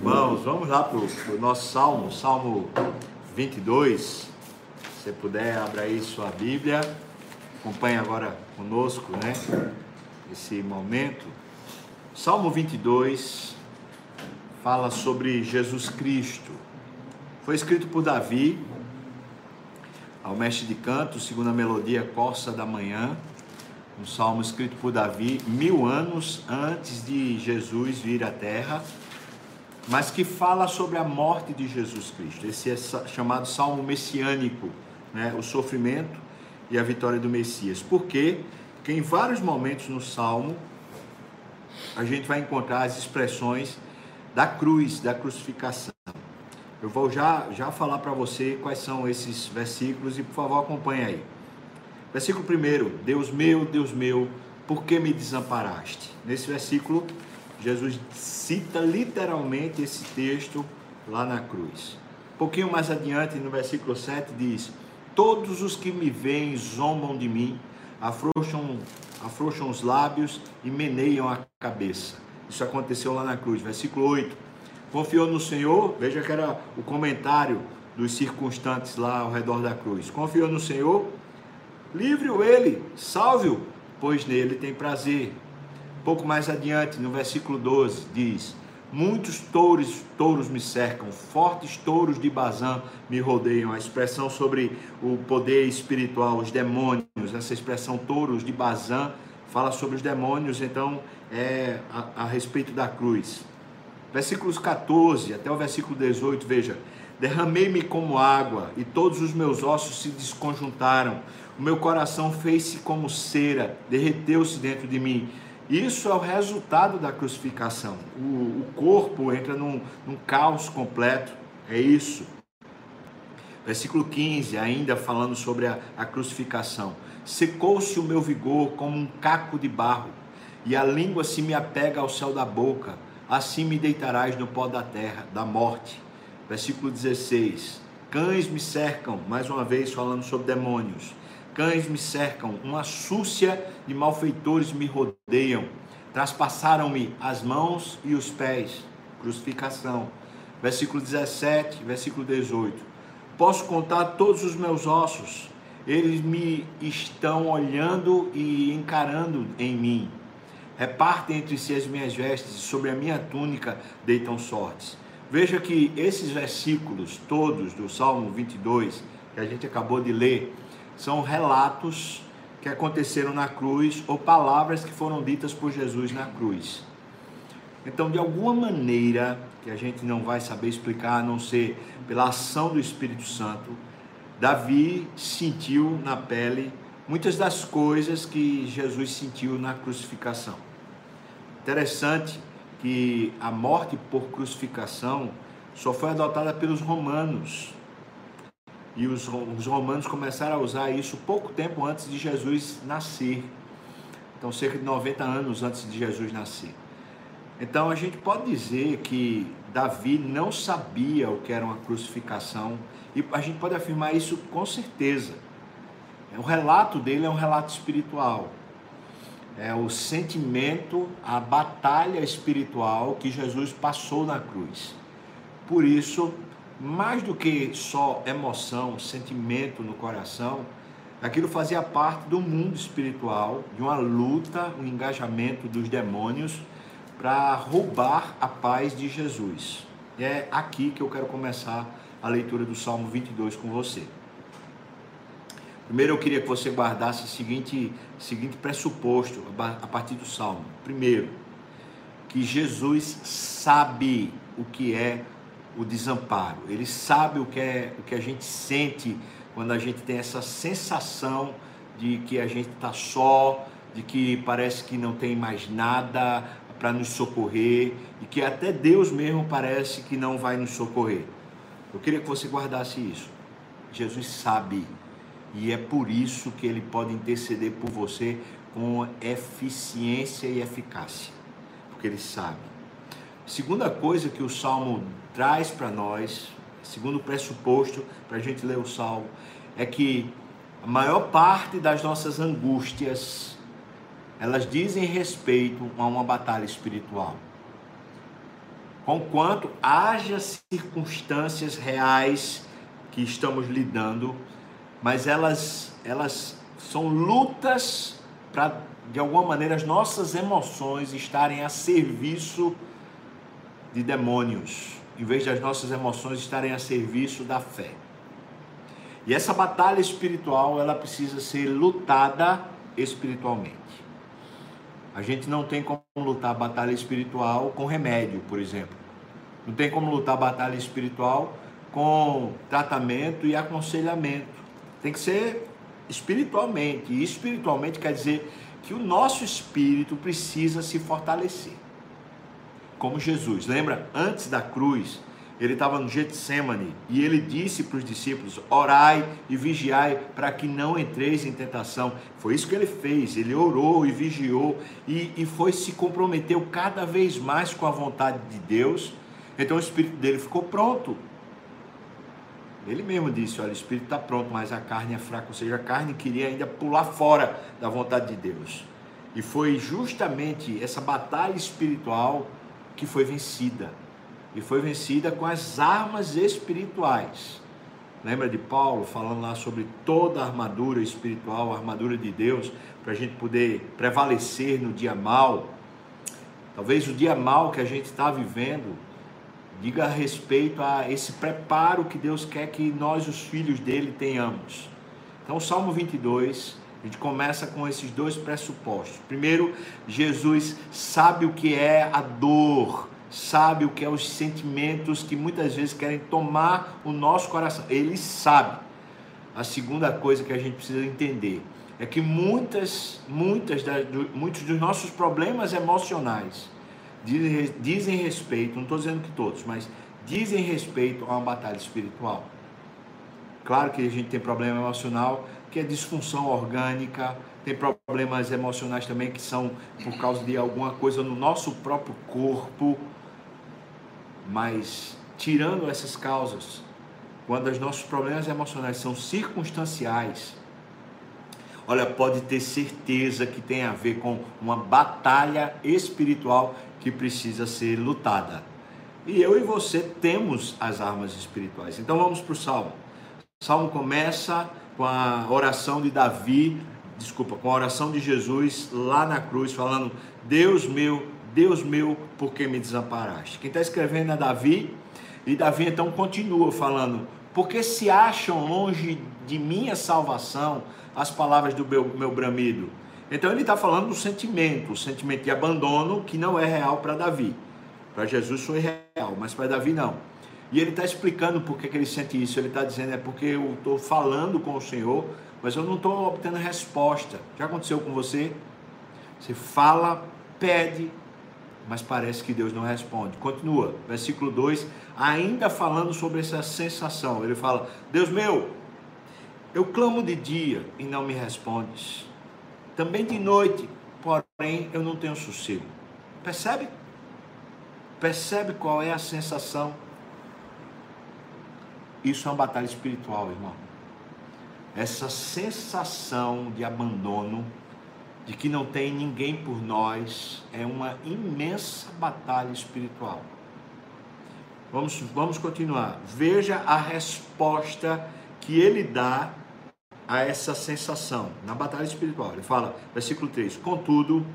Irmãos, vamos lá para o nosso salmo, Salmo 22. Se você puder, abra aí sua Bíblia. Acompanhe agora conosco, né? Esse momento. Salmo 22 fala sobre Jesus Cristo. Foi escrito por Davi, ao mestre de canto, segundo a melodia Corsa da Manhã. Um salmo escrito por Davi mil anos antes de Jesus vir à Terra mas que fala sobre a morte de Jesus Cristo. Esse é chamado Salmo Messiânico, né? o sofrimento e a vitória do Messias. Por quê? Porque em vários momentos no Salmo a gente vai encontrar as expressões da cruz, da crucificação. Eu vou já, já falar para você quais são esses versículos e por favor acompanhe aí. Versículo 1: Deus meu, Deus meu, por que me desamparaste? Nesse versículo Jesus cita literalmente esse texto lá na cruz. Um pouquinho mais adiante, no versículo 7, diz: Todos os que me veem zombam de mim, afrouxam, afrouxam os lábios e meneiam a cabeça. Isso aconteceu lá na cruz. Versículo 8: Confiou no Senhor, veja que era o comentário dos circunstantes lá ao redor da cruz. Confiou no Senhor, livre-o ele, salve-o, pois nele tem prazer pouco mais adiante, no versículo 12, diz: Muitos touros, touros me cercam, fortes touros de Bazã me rodeiam. A expressão sobre o poder espiritual, os demônios, essa expressão touros de Bazã fala sobre os demônios, então é a, a respeito da cruz. Versículos 14 até o versículo 18, veja: Derramei-me como água e todos os meus ossos se desconjuntaram. O meu coração fez-se como cera, derreteu-se dentro de mim isso é o resultado da crucificação. O, o corpo entra num, num caos completo. É isso. Versículo 15, ainda falando sobre a, a crucificação. Secou-se o meu vigor como um caco de barro, e a língua se me apega ao céu da boca. Assim me deitarás no pó da terra, da morte. Versículo 16. Cães me cercam, mais uma vez falando sobre demônios Cães me cercam, uma súcia de malfeitores me rodeiam. Traspassaram-me as mãos e os pés. Crucificação. Versículo 17, versículo 18. Posso contar todos os meus ossos. Eles me estão olhando e encarando em mim. Repartem entre si as minhas vestes e sobre a minha túnica deitam sortes. Veja que esses versículos todos do Salmo 22 que a gente acabou de ler, são relatos que aconteceram na cruz ou palavras que foram ditas por Jesus na cruz. Então, de alguma maneira, que a gente não vai saber explicar a não ser pela ação do Espírito Santo, Davi sentiu na pele muitas das coisas que Jesus sentiu na crucificação. Interessante que a morte por crucificação só foi adotada pelos romanos e os, os romanos começaram a usar isso pouco tempo antes de Jesus nascer. Então, cerca de 90 anos antes de Jesus nascer. Então, a gente pode dizer que Davi não sabia o que era uma crucificação, e a gente pode afirmar isso com certeza. O relato dele é um relato espiritual. É o sentimento, a batalha espiritual que Jesus passou na cruz. Por isso, mais do que só emoção, sentimento no coração, aquilo fazia parte do mundo espiritual, de uma luta, um engajamento dos demônios para roubar a paz de Jesus. E é aqui que eu quero começar a leitura do Salmo 22 com você. Primeiro eu queria que você guardasse o seguinte, seguinte pressuposto a partir do Salmo. Primeiro, que Jesus sabe o que é o desamparo. Ele sabe o que é o que a gente sente quando a gente tem essa sensação de que a gente está só, de que parece que não tem mais nada para nos socorrer e que até Deus mesmo parece que não vai nos socorrer. Eu queria que você guardasse isso. Jesus sabe e é por isso que ele pode interceder por você com eficiência e eficácia, porque ele sabe. Segunda coisa que o Salmo traz para nós, segundo pressuposto para a gente ler o Salmo, é que a maior parte das nossas angústias, elas dizem respeito a uma batalha espiritual. conquanto haja circunstâncias reais que estamos lidando, mas elas, elas são lutas para, de alguma maneira, as nossas emoções estarem a serviço de demônios, em vez das nossas emoções estarem a serviço da fé. E essa batalha espiritual, ela precisa ser lutada espiritualmente. A gente não tem como lutar batalha espiritual com remédio, por exemplo. Não tem como lutar batalha espiritual com tratamento e aconselhamento. Tem que ser espiritualmente. E espiritualmente quer dizer que o nosso espírito precisa se fortalecer. Como Jesus, lembra? Antes da cruz, ele estava no Getsemane e ele disse para os discípulos: orai e vigiai para que não entreis em tentação. Foi isso que ele fez. Ele orou e vigiou e, e foi se comprometeu cada vez mais com a vontade de Deus. Então o espírito dele ficou pronto. Ele mesmo disse: olha, o espírito está pronto, mas a carne é fraca. Ou seja, a carne queria ainda pular fora da vontade de Deus. E foi justamente essa batalha espiritual que foi vencida e foi vencida com as armas espirituais. Lembra de Paulo falando lá sobre toda a armadura espiritual, a armadura de Deus, para a gente poder prevalecer no dia mal? Talvez o dia mal que a gente está vivendo diga a respeito a esse preparo que Deus quer que nós, os filhos dele, tenhamos. Então, o Salmo 22, a gente começa com esses dois pressupostos. Primeiro, Jesus sabe o que é a dor sabe o que é os sentimentos que muitas vezes querem tomar o nosso coração. Ele sabe. A segunda coisa que a gente precisa entender é que muitas, muitas das, muitos dos nossos problemas emocionais dizem, dizem respeito, não estou dizendo que todos, mas dizem respeito a uma batalha espiritual. Claro que a gente tem problema emocional que é disfunção orgânica, tem problemas emocionais também que são por causa de alguma coisa no nosso próprio corpo, mas tirando essas causas, quando os nossos problemas emocionais são circunstanciais, olha, pode ter certeza que tem a ver com uma batalha espiritual que precisa ser lutada. E eu e você temos as armas espirituais. Então vamos para o Salmo. O Salmo começa com a oração de Davi, desculpa, com a oração de Jesus lá na cruz, falando: Deus meu, Deus meu, por que me desamparaste? Quem está escrevendo é Davi, e Davi então continua falando: porque se acham longe de minha salvação as palavras do meu, meu bramido. Então ele está falando do sentimento, o sentimento de abandono que não é real para Davi. Para Jesus foi real, mas para Davi não. E ele está explicando por que, ele sente isso. Ele está dizendo é porque eu estou falando com o Senhor, mas eu não estou obtendo resposta. Já aconteceu com você? Você fala, pede, mas parece que Deus não responde. Continua, versículo 2, ainda falando sobre essa sensação. Ele fala: Deus meu, eu clamo de dia e não me respondes. Também de noite, porém eu não tenho sossego. Percebe? Percebe qual é a sensação? Isso é uma batalha espiritual, irmão. Essa sensação de abandono de que não tem ninguém por nós, é uma imensa batalha espiritual. Vamos, vamos continuar. Veja a resposta que ele dá a essa sensação na batalha espiritual. Ele fala, versículo 3: Contudo,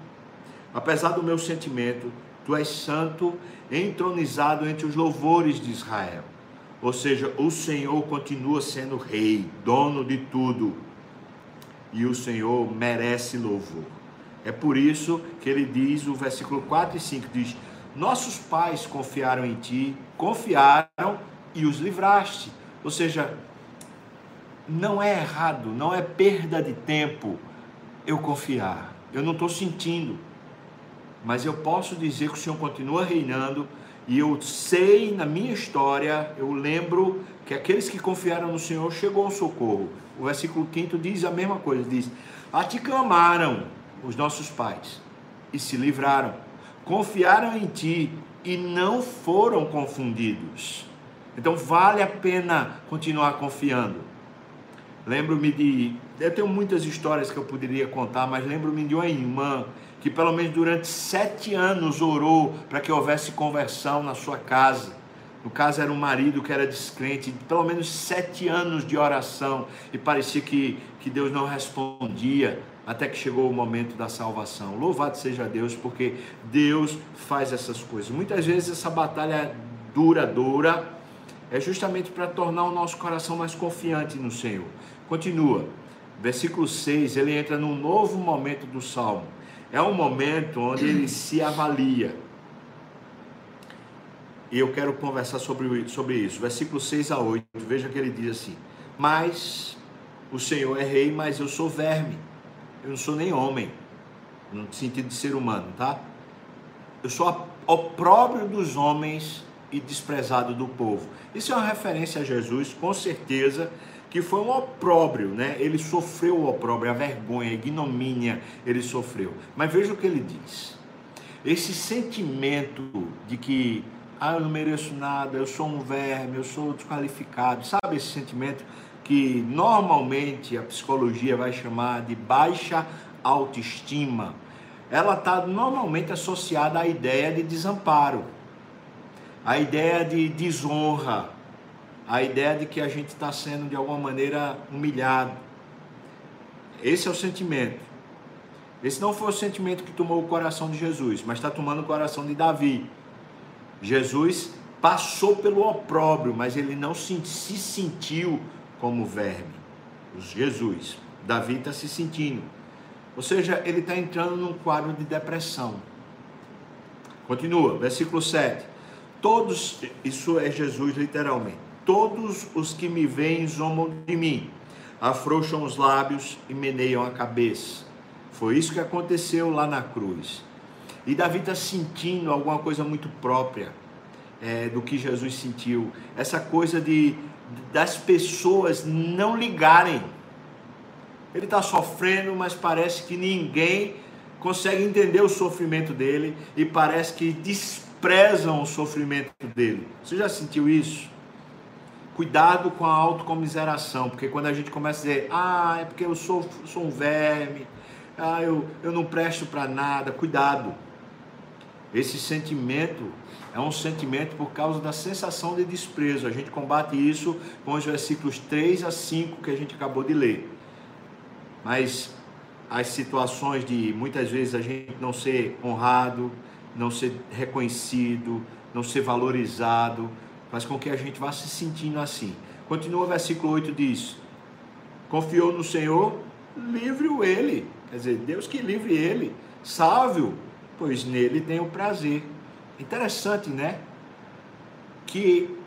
apesar do meu sentimento, tu és santo, entronizado entre os louvores de Israel. Ou seja, o Senhor continua sendo rei, dono de tudo e o Senhor merece louvor. É por isso que ele diz, o versículo 4 e 5 diz: Nossos pais confiaram em ti, confiaram e os livraste. Ou seja, não é errado, não é perda de tempo eu confiar. Eu não estou sentindo, mas eu posso dizer que o Senhor continua reinando e eu sei na minha história, eu lembro que aqueles que confiaram no Senhor chegou ao socorro. O versículo 5 diz a mesma coisa, diz: A ti clamaram os nossos pais e se livraram, confiaram em ti e não foram confundidos. Então vale a pena continuar confiando. Lembro-me de. Eu tenho muitas histórias que eu poderia contar, mas lembro-me de uma irmã que, pelo menos durante sete anos, orou para que houvesse conversão na sua casa. No caso, era um marido que era descrente, pelo menos sete anos de oração, e parecia que, que Deus não respondia, até que chegou o momento da salvação. Louvado seja Deus, porque Deus faz essas coisas. Muitas vezes essa batalha duradoura é justamente para tornar o nosso coração mais confiante no Senhor. Continua, versículo 6, ele entra num novo momento do salmo. É um momento onde ele se avalia. E eu quero conversar sobre, sobre isso. Versículo 6 a 8, veja que ele diz assim: Mas o Senhor é rei, mas eu sou verme. Eu não sou nem homem, no sentido de ser humano, tá? Eu sou opróbrio dos homens e desprezado do povo. Isso é uma referência a Jesus, com certeza, que foi um opróbrio, né? Ele sofreu o opróbrio, a vergonha, a ignomínia, ele sofreu. Mas veja o que ele diz. Esse sentimento de que ah, eu não mereço nada, eu sou um verme, eu sou desqualificado, sabe esse sentimento que normalmente a psicologia vai chamar de baixa autoestima? Ela está normalmente associada à ideia de desamparo a ideia de desonra, a ideia de que a gente está sendo de alguma maneira humilhado. Esse é o sentimento. Esse não foi o sentimento que tomou o coração de Jesus, mas está tomando o coração de Davi. Jesus passou pelo opróbrio, mas ele não se, se sentiu como verme. Jesus, Davi está se sentindo. Ou seja, ele está entrando num quadro de depressão. Continua, versículo 7. Todos, isso é Jesus literalmente, todos os que me veem zombam de mim, afrouxam os lábios e meneiam a cabeça. Foi isso que aconteceu lá na cruz. E Davi está sentindo alguma coisa muito própria é, do que Jesus sentiu. Essa coisa de das pessoas não ligarem. Ele está sofrendo, mas parece que ninguém consegue entender o sofrimento dele e parece que desprezam o sofrimento dele. Você já sentiu isso? Cuidado com a autocomiseração, porque quando a gente começa a dizer, ah, é porque eu sou, sou um verme, ah, eu, eu não presto para nada, cuidado. Esse sentimento é um sentimento por causa da sensação de desprezo. A gente combate isso com os versículos 3 a 5 que a gente acabou de ler. Mas as situações de muitas vezes a gente não ser honrado, não ser reconhecido, não ser valorizado, faz com que a gente vá se sentindo assim. Continua o versículo 8 diz: Confiou no Senhor, livre-o ele. Quer dizer, Deus que livre ele, salve-o, pois nele tem o prazer. Interessante, né? Que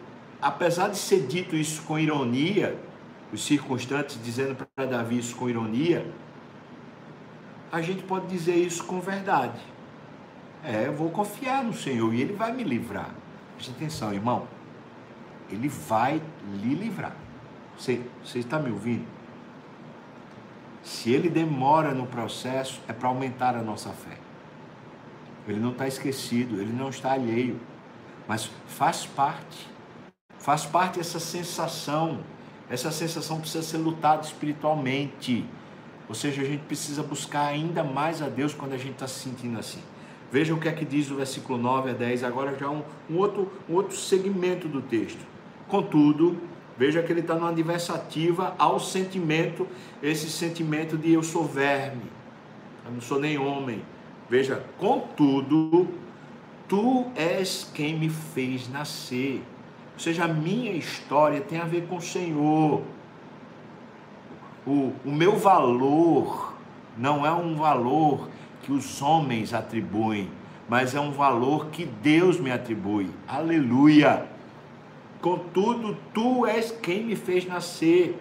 apesar de ser dito isso com ironia, os circunstantes dizendo para Davi isso com ironia, a gente pode dizer isso com verdade. É, eu vou confiar no Senhor e Ele vai me livrar. Preste atenção, irmão. Ele vai lhe livrar. Você, você está me ouvindo? Se ele demora no processo, é para aumentar a nossa fé. Ele não está esquecido, ele não está alheio, mas faz parte. Faz parte essa sensação. Essa sensação precisa ser lutada espiritualmente. Ou seja, a gente precisa buscar ainda mais a Deus quando a gente está se sentindo assim. Veja o que é que diz o versículo 9 a 10, agora já um, um, outro, um outro segmento do texto. Contudo, veja que ele está numa adversativa ao sentimento, esse sentimento de eu sou verme, eu não sou nem homem. Veja, contudo, tu és quem me fez nascer. Ou seja, a minha história tem a ver com o Senhor. O, o meu valor não é um valor que os homens atribuem, mas é um valor que Deus me atribui. Aleluia! Contudo, tu és quem me fez nascer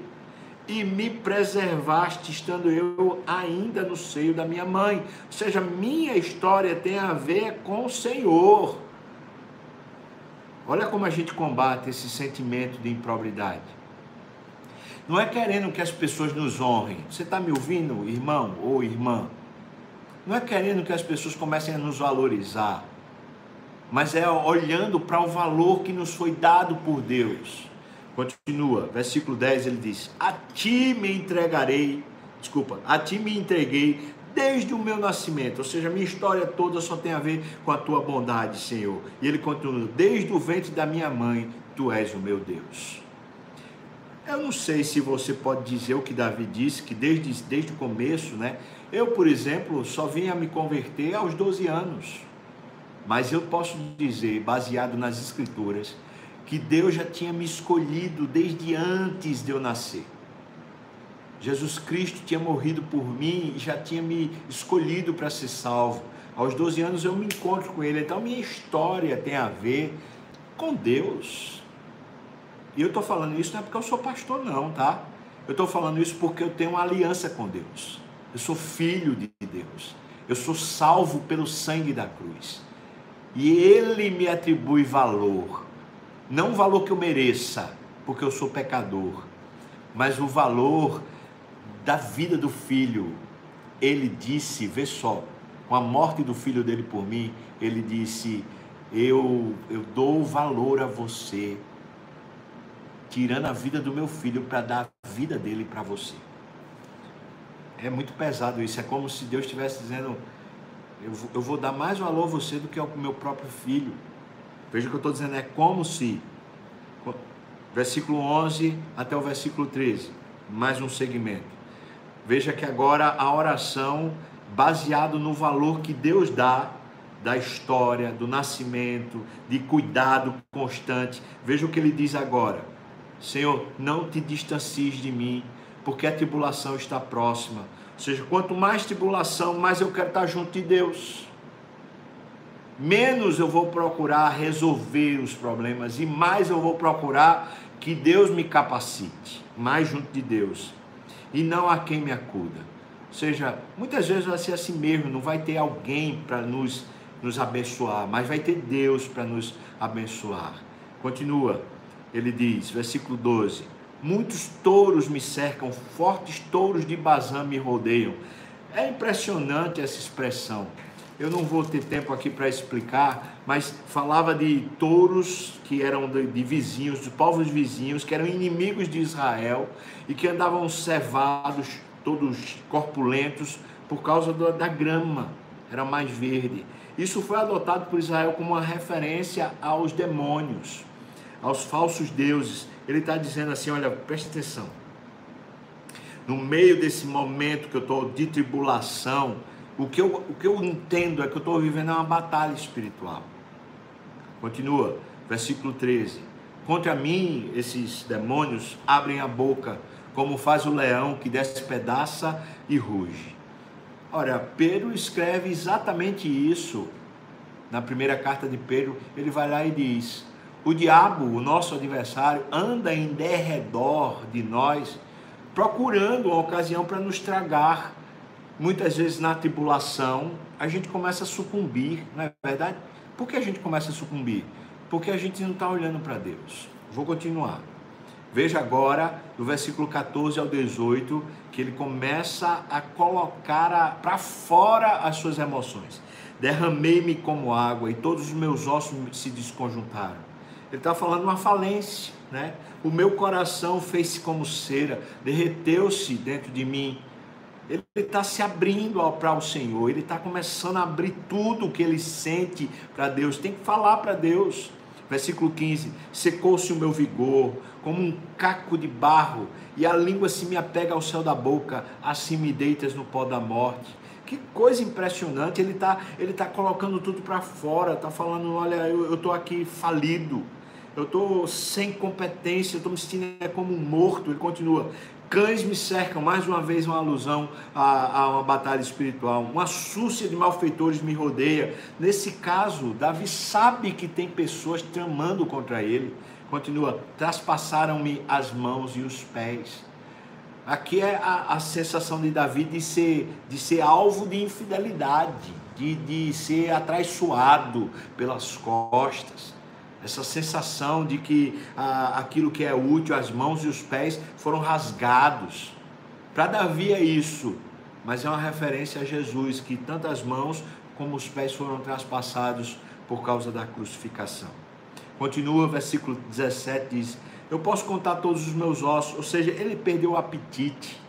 e me preservaste, estando eu ainda no seio da minha mãe. Ou seja, minha história tem a ver com o Senhor. Olha como a gente combate esse sentimento de improbidade. Não é querendo que as pessoas nos honrem. Você está me ouvindo, irmão ou irmã? Não é querendo que as pessoas comecem a nos valorizar, mas é olhando para o valor que nos foi dado por Deus. Continua, versículo 10 ele diz: A ti me entregarei, desculpa, a ti me entreguei desde o meu nascimento, ou seja, minha história toda só tem a ver com a tua bondade, Senhor. E ele continua: Desde o ventre da minha mãe, tu és o meu Deus. Eu não sei se você pode dizer o que Davi disse, que desde, desde o começo, né? Eu, por exemplo, só vim a me converter aos 12 anos. Mas eu posso dizer, baseado nas Escrituras, que Deus já tinha me escolhido desde antes de eu nascer. Jesus Cristo tinha morrido por mim e já tinha me escolhido para ser salvo. Aos 12 anos eu me encontro com Ele. Então minha história tem a ver com Deus. E eu estou falando isso não é porque eu sou pastor, não, tá? Eu estou falando isso porque eu tenho uma aliança com Deus. Eu sou filho de Deus. Eu sou salvo pelo sangue da cruz. E Ele me atribui valor. Não o valor que eu mereça, porque eu sou pecador, mas o valor da vida do filho. Ele disse, vê só, com a morte do filho dele por mim, ele disse: Eu, eu dou valor a você tirando a vida do meu filho para dar a vida dele para você. É muito pesado isso. É como se Deus estivesse dizendo: eu, eu vou dar mais valor a você do que ao meu próprio filho. Veja o que eu estou dizendo: é como se. Versículo 11 até o versículo 13. Mais um segmento. Veja que agora a oração, baseado no valor que Deus dá da história, do nascimento, de cuidado constante. Veja o que ele diz agora. Senhor, não te distancies de mim, porque a tribulação está próxima. Ou seja, quanto mais tribulação, mais eu quero estar junto de Deus. Menos eu vou procurar resolver os problemas e mais eu vou procurar que Deus me capacite, mais junto de Deus. E não a quem me acuda. Ou seja, muitas vezes vai ser assim mesmo, não vai ter alguém para nos, nos abençoar, mas vai ter Deus para nos abençoar. Continua ele diz, versículo 12: Muitos touros me cercam, fortes touros de Bazã me rodeiam. É impressionante essa expressão. Eu não vou ter tempo aqui para explicar, mas falava de touros que eram de, de, vizinhos, de povos vizinhos, que eram inimigos de Israel e que andavam cevados, todos corpulentos, por causa da grama, era mais verde. Isso foi adotado por Israel como uma referência aos demônios aos falsos deuses. Ele está dizendo assim: olha, preste atenção. No meio desse momento que eu estou de tribulação, o que, eu, o que eu entendo é que eu estou vivendo uma batalha espiritual. Continua, versículo 13. Contra mim, esses demônios abrem a boca, como faz o leão que despedaça e ruge. Ora, Pedro escreve exatamente isso na primeira carta de Pedro. Ele vai lá e diz: o diabo, o nosso adversário, anda em derredor de nós, procurando uma ocasião para nos tragar. Muitas vezes na tribulação, a gente começa a sucumbir, não é verdade? Por que a gente começa a sucumbir? Porque a gente não está olhando para Deus. Vou continuar. Veja agora, do versículo 14 ao 18, que ele começa a colocar para fora as suas emoções. Derramei-me como água e todos os meus ossos se desconjuntaram. Ele está falando uma falência, né? O meu coração fez-se como cera, derreteu-se dentro de mim. Ele está se abrindo para o Senhor, ele está começando a abrir tudo o que ele sente para Deus. Tem que falar para Deus. Versículo 15: Secou-se o meu vigor, como um caco de barro, e a língua se me apega ao céu da boca, assim me deitas no pó da morte. Que coisa impressionante, ele está ele tá colocando tudo para fora, está falando: olha, eu estou aqui falido, eu estou sem competência, estou me sentindo como um morto. Ele continua: cães me cercam, mais uma vez uma alusão a, a uma batalha espiritual. Uma súcia de malfeitores me rodeia. Nesse caso, Davi sabe que tem pessoas tramando contra ele. Continua: traspassaram-me as mãos e os pés. Aqui é a, a, sensação de Davi de ser, de ser alvo de infidelidade, de, de ser atraiçoado pelas costas essa sensação de que ah, aquilo que é útil, as mãos e os pés foram rasgados. Para Davi é isso, mas é uma referência a Jesus, que tanto as mãos como os pés foram traspassados por causa da crucificação. Continua, versículo 17 diz: Eu posso contar todos os meus ossos, ou seja, ele perdeu o apetite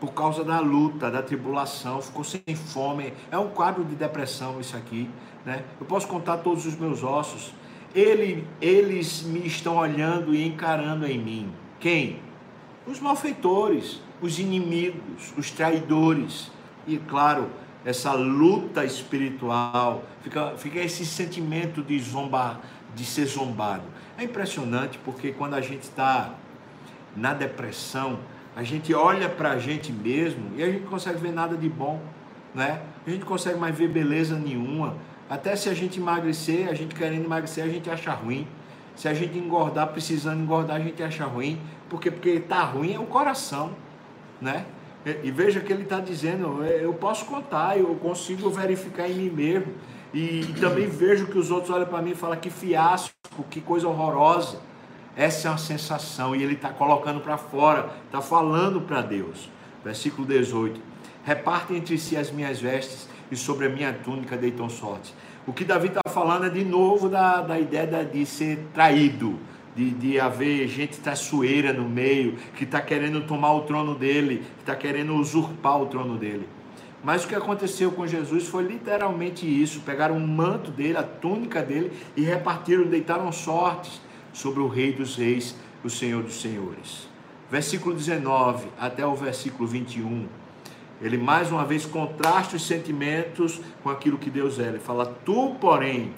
por causa da luta, da tribulação, ficou sem fome. É um quadro de depressão isso aqui, né? Eu posso contar todos os meus ossos. Ele, eles me estão olhando e encarando em mim. Quem? Os malfeitores, os inimigos, os traidores. E claro, essa luta espiritual, fica, fica esse sentimento de zombar, de ser zombado. É impressionante porque quando a gente está na depressão, a gente olha para a gente mesmo e a gente não consegue ver nada de bom, né? A gente não consegue mais ver beleza nenhuma. Até se a gente emagrecer, a gente querendo emagrecer, a gente acha ruim. Se a gente engordar, precisando engordar, a gente acha ruim. Por quê? Porque está ruim é o coração, né? E veja que ele está dizendo, é, eu posso contar, eu consigo verificar em mim mesmo. E, e também vejo que os outros olham para mim e falam que fiasco, que coisa horrorosa. Essa é uma sensação e ele está colocando para fora, está falando para Deus. Versículo 18: Repartem entre si as minhas vestes e sobre a minha túnica deitam sorte. O que Davi está falando é de novo da, da ideia de ser traído, de, de haver gente traiçoeira no meio, que está querendo tomar o trono dele, que está querendo usurpar o trono dele. Mas o que aconteceu com Jesus foi literalmente isso: pegaram o manto dele, a túnica dele e repartiram, deitaram sortes sobre o Rei dos Reis, o Senhor dos Senhores. Versículo 19 até o versículo 21. Ele mais uma vez contrasta os sentimentos com aquilo que Deus é. Ele fala: Tu, porém,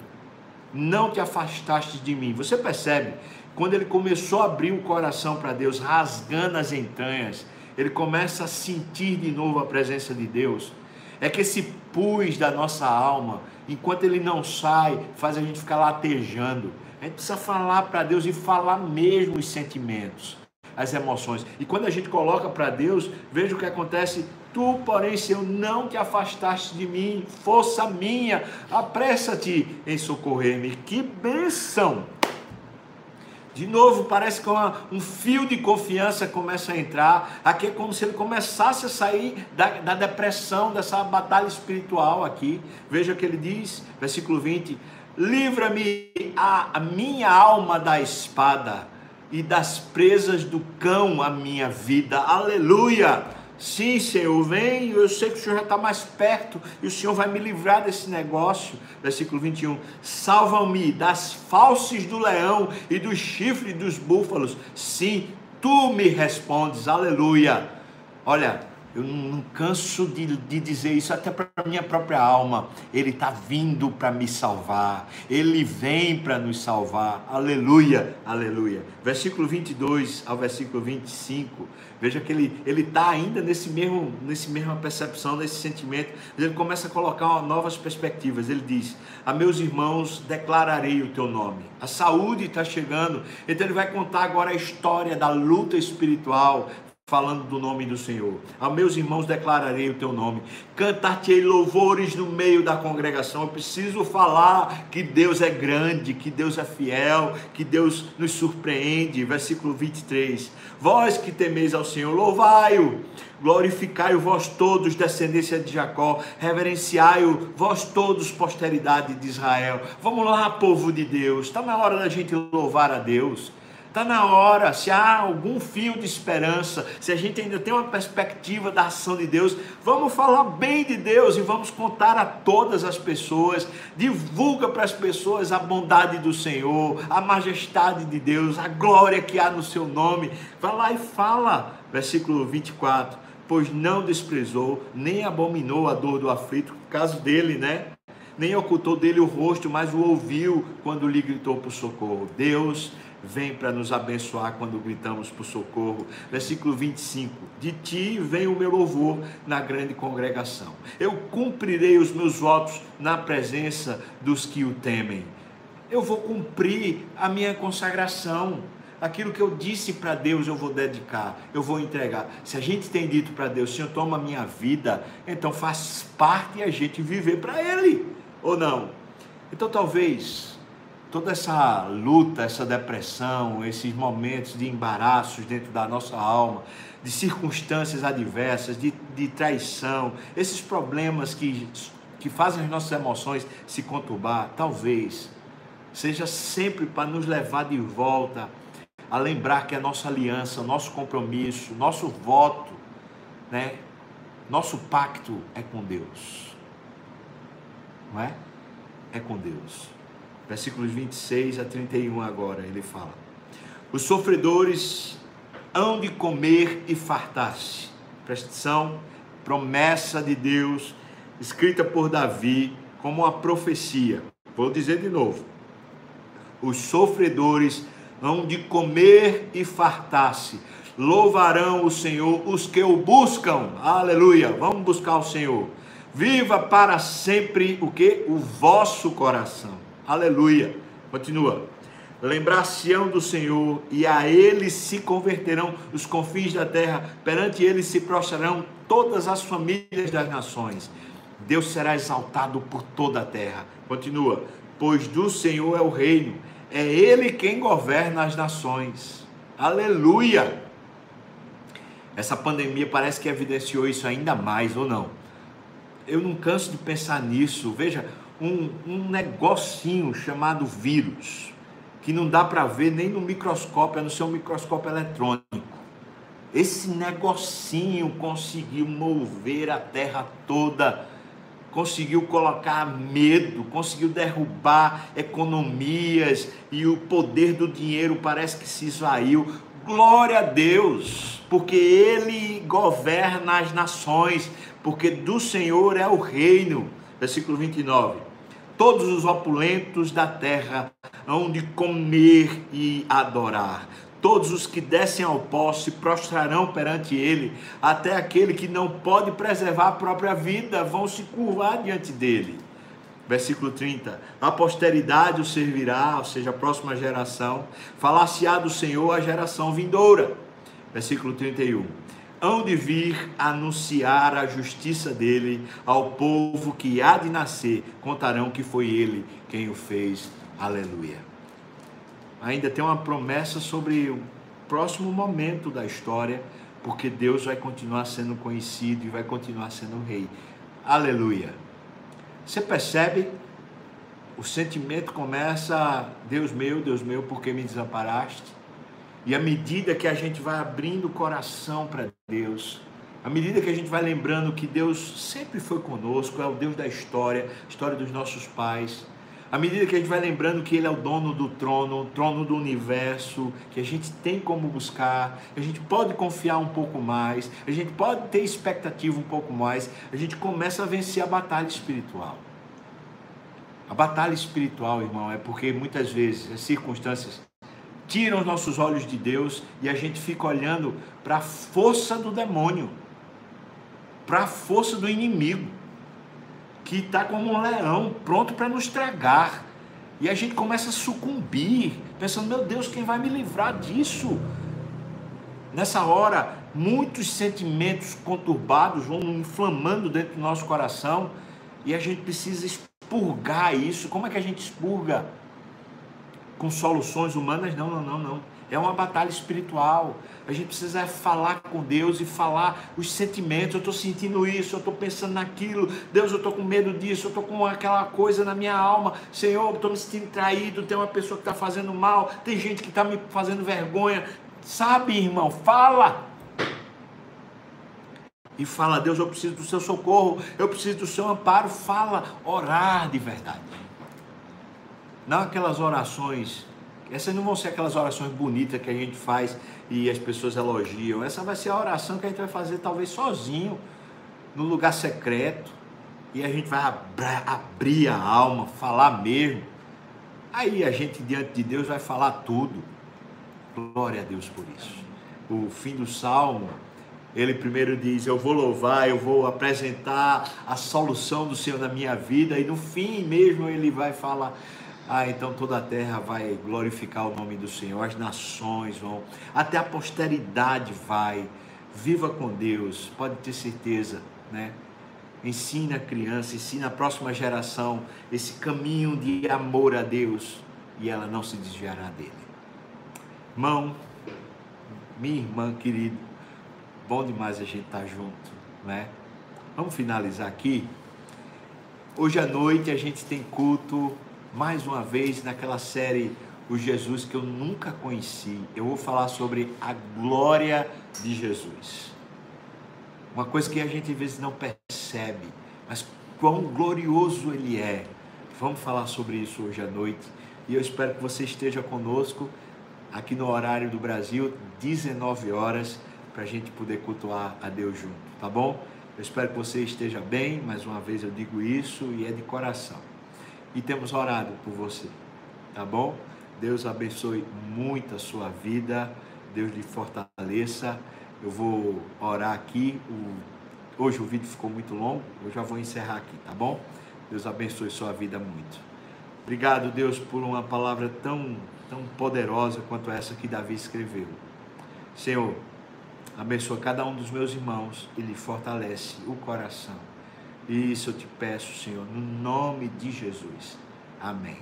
não te afastaste de mim. Você percebe? Quando ele começou a abrir o coração para Deus, rasgando as entranhas, ele começa a sentir de novo a presença de Deus. É que esse pus da nossa alma, enquanto ele não sai, faz a gente ficar latejando. A gente precisa falar para Deus e falar mesmo os sentimentos, as emoções. E quando a gente coloca para Deus, veja o que acontece. Tu, porém, Senhor, não te afastaste de mim, força minha, apressa-te em socorrer-me. Que bênção! De novo, parece que uma, um fio de confiança começa a entrar. Aqui é como se ele começasse a sair da, da depressão, dessa batalha espiritual aqui. Veja o que ele diz, versículo 20: Livra-me a, a minha alma da espada e das presas do cão a minha vida. Aleluia! Sim, Senhor, vem, eu sei que o Senhor já está mais perto e o Senhor vai me livrar desse negócio. Versículo 21. Salva-me das falses do leão e dos chifres dos búfalos. Sim, tu me respondes. Aleluia. Olha, eu não, canso de, de, dizer isso até para a minha própria alma. Ele está vindo para me salvar. Ele vem para nos salvar. Aleluia, aleluia. Versículo 22 ao versículo 25. Veja que ele está ainda nesse mesmo, nesse mesma percepção, nesse sentimento. Ele começa a colocar novas perspectivas. Ele diz: A meus irmãos declararei o teu nome. A saúde está chegando. Então ele vai contar agora a história da luta espiritual falando do nome do Senhor. A meus irmãos declararei o teu nome. Cantar-te-ei louvores no meio da congregação. Eu preciso falar que Deus é grande, que Deus é fiel, que Deus nos surpreende. Versículo 23. Vós que temeis ao Senhor, louvai-o. Glorificai-o vós todos, descendência de Jacó. Reverenciai-o vós todos, posteridade de Israel. Vamos lá, povo de Deus. Está na hora da gente louvar a Deus. Está na hora, se há algum fio de esperança, se a gente ainda tem uma perspectiva da ação de Deus, vamos falar bem de Deus e vamos contar a todas as pessoas. Divulga para as pessoas a bondade do Senhor, a majestade de Deus, a glória que há no seu nome. Vai lá e fala. Versículo 24. Pois não desprezou, nem abominou a dor do aflito, caso dele, né? Nem ocultou dele o rosto, mas o ouviu quando lhe gritou por socorro. Deus vem para nos abençoar quando gritamos por socorro. Versículo 25: De ti vem o meu louvor na grande congregação. Eu cumprirei os meus votos na presença dos que o temem. Eu vou cumprir a minha consagração. Aquilo que eu disse para Deus, eu vou dedicar, eu vou entregar. Se a gente tem dito para Deus, Senhor, toma a minha vida, então faz parte a gente viver para Ele, ou não? Então talvez toda essa luta, essa depressão, esses momentos de embaraços dentro da nossa alma, de circunstâncias adversas, de, de traição, esses problemas que, que fazem as nossas emoções se conturbar, talvez seja sempre para nos levar de volta a lembrar que a nossa aliança, nosso compromisso, nosso voto, né? Nosso pacto é com Deus. Não é? É com Deus. Versículos 26 a 31 agora, ele fala: Os sofredores hão de comer e fartar-se. Presta atenção, promessa de Deus, escrita por Davi como uma profecia. Vou dizer de novo: os sofredores hão de comer e fartar-se. Louvarão o Senhor os que o buscam. Aleluia. Vamos buscar o Senhor. Viva para sempre o que? O vosso coração. Aleluia. Continua. Lembrar-se-ão do Senhor e a ele se converterão os confins da terra, perante ele se prostrarão todas as famílias das nações. Deus será exaltado por toda a terra. Continua. Pois do Senhor é o reino, é ele quem governa as nações. Aleluia! Essa pandemia parece que evidenciou isso ainda mais, ou não? Eu não canso de pensar nisso. Veja, um, um negocinho chamado vírus, que não dá para ver nem no microscópio, a não ser um microscópio eletrônico. Esse negocinho conseguiu mover a terra toda, conseguiu colocar medo, conseguiu derrubar economias e o poder do dinheiro parece que se esvaiu. Glória a Deus, porque Ele governa as nações, porque do Senhor é o reino. Versículo 29. Todos os opulentos da terra hão de comer e adorar. Todos os que descem ao pó se prostrarão perante ele, até aquele que não pode preservar a própria vida vão se curvar diante dele. Versículo 30. A posteridade o servirá, ou seja, a próxima geração. Falar-se-á do Senhor a geração vindoura. Versículo 31 hão de vir anunciar a justiça dele ao povo que há de nascer, contarão que foi ele quem o fez. Aleluia. Ainda tem uma promessa sobre o próximo momento da história, porque Deus vai continuar sendo conhecido e vai continuar sendo rei. Aleluia. Você percebe? O sentimento começa, Deus meu, Deus meu, por que me desamparaste? E à medida que a gente vai abrindo o coração para Deus, à medida que a gente vai lembrando que Deus sempre foi conosco, é o Deus da história, história dos nossos pais, à medida que a gente vai lembrando que Ele é o dono do trono, o trono do universo, que a gente tem como buscar, a gente pode confiar um pouco mais, a gente pode ter expectativa um pouco mais, a gente começa a vencer a batalha espiritual. A batalha espiritual, irmão, é porque muitas vezes as circunstâncias tiram os nossos olhos de Deus e a gente fica olhando para a força do demônio, para a força do inimigo, que está como um leão, pronto para nos tragar. E a gente começa a sucumbir, pensando: meu Deus, quem vai me livrar disso? Nessa hora, muitos sentimentos conturbados vão inflamando dentro do nosso coração e a gente precisa expurgar isso. Como é que a gente expurga? Com soluções humanas, não, não, não, não. É uma batalha espiritual. A gente precisa falar com Deus e falar os sentimentos. Eu estou sentindo isso, eu estou pensando naquilo. Deus, eu estou com medo disso, eu estou com aquela coisa na minha alma. Senhor, eu estou me sentindo traído. Tem uma pessoa que está fazendo mal, tem gente que está me fazendo vergonha. Sabe, irmão, fala. E fala, Deus, eu preciso do seu socorro, eu preciso do seu amparo. Fala, orar de verdade. Não aquelas orações, essas não vão ser aquelas orações bonitas que a gente faz e as pessoas elogiam. Essa vai ser a oração que a gente vai fazer talvez sozinho, no lugar secreto. E a gente vai abrir a alma, falar mesmo. Aí a gente diante de Deus vai falar tudo. Glória a Deus por isso. O fim do salmo, ele primeiro diz: Eu vou louvar, eu vou apresentar a solução do Senhor na minha vida, e no fim mesmo ele vai falar: ah, então toda a terra vai glorificar o nome do Senhor, as nações vão, até a posteridade vai. Viva com Deus, pode ter certeza, né? Ensina a criança, ensina a próxima geração esse caminho de amor a Deus e ela não se desviará dele. Irmão, minha irmã querida, bom demais a gente estar tá junto, né? Vamos finalizar aqui. Hoje à noite a gente tem culto mais uma vez naquela série o Jesus que eu nunca conheci. Eu vou falar sobre a glória de Jesus. Uma coisa que a gente às vezes não percebe, mas quão glorioso ele é. Vamos falar sobre isso hoje à noite. E eu espero que você esteja conosco aqui no horário do Brasil, 19 horas, para a gente poder cultuar a Deus junto, tá bom? Eu espero que você esteja bem, mais uma vez eu digo isso e é de coração. E temos orado por você, tá bom? Deus abençoe muito a sua vida, Deus lhe fortaleça. Eu vou orar aqui. O... Hoje o vídeo ficou muito longo, eu já vou encerrar aqui, tá bom? Deus abençoe sua vida muito. Obrigado, Deus, por uma palavra tão, tão poderosa quanto essa que Davi escreveu. Senhor, abençoa cada um dos meus irmãos e lhe fortalece o coração. Isso eu te peço, Senhor, no nome de Jesus. Amém.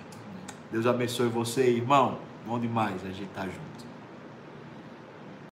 Deus abençoe você, irmão. Bom demais a gente estar tá junto.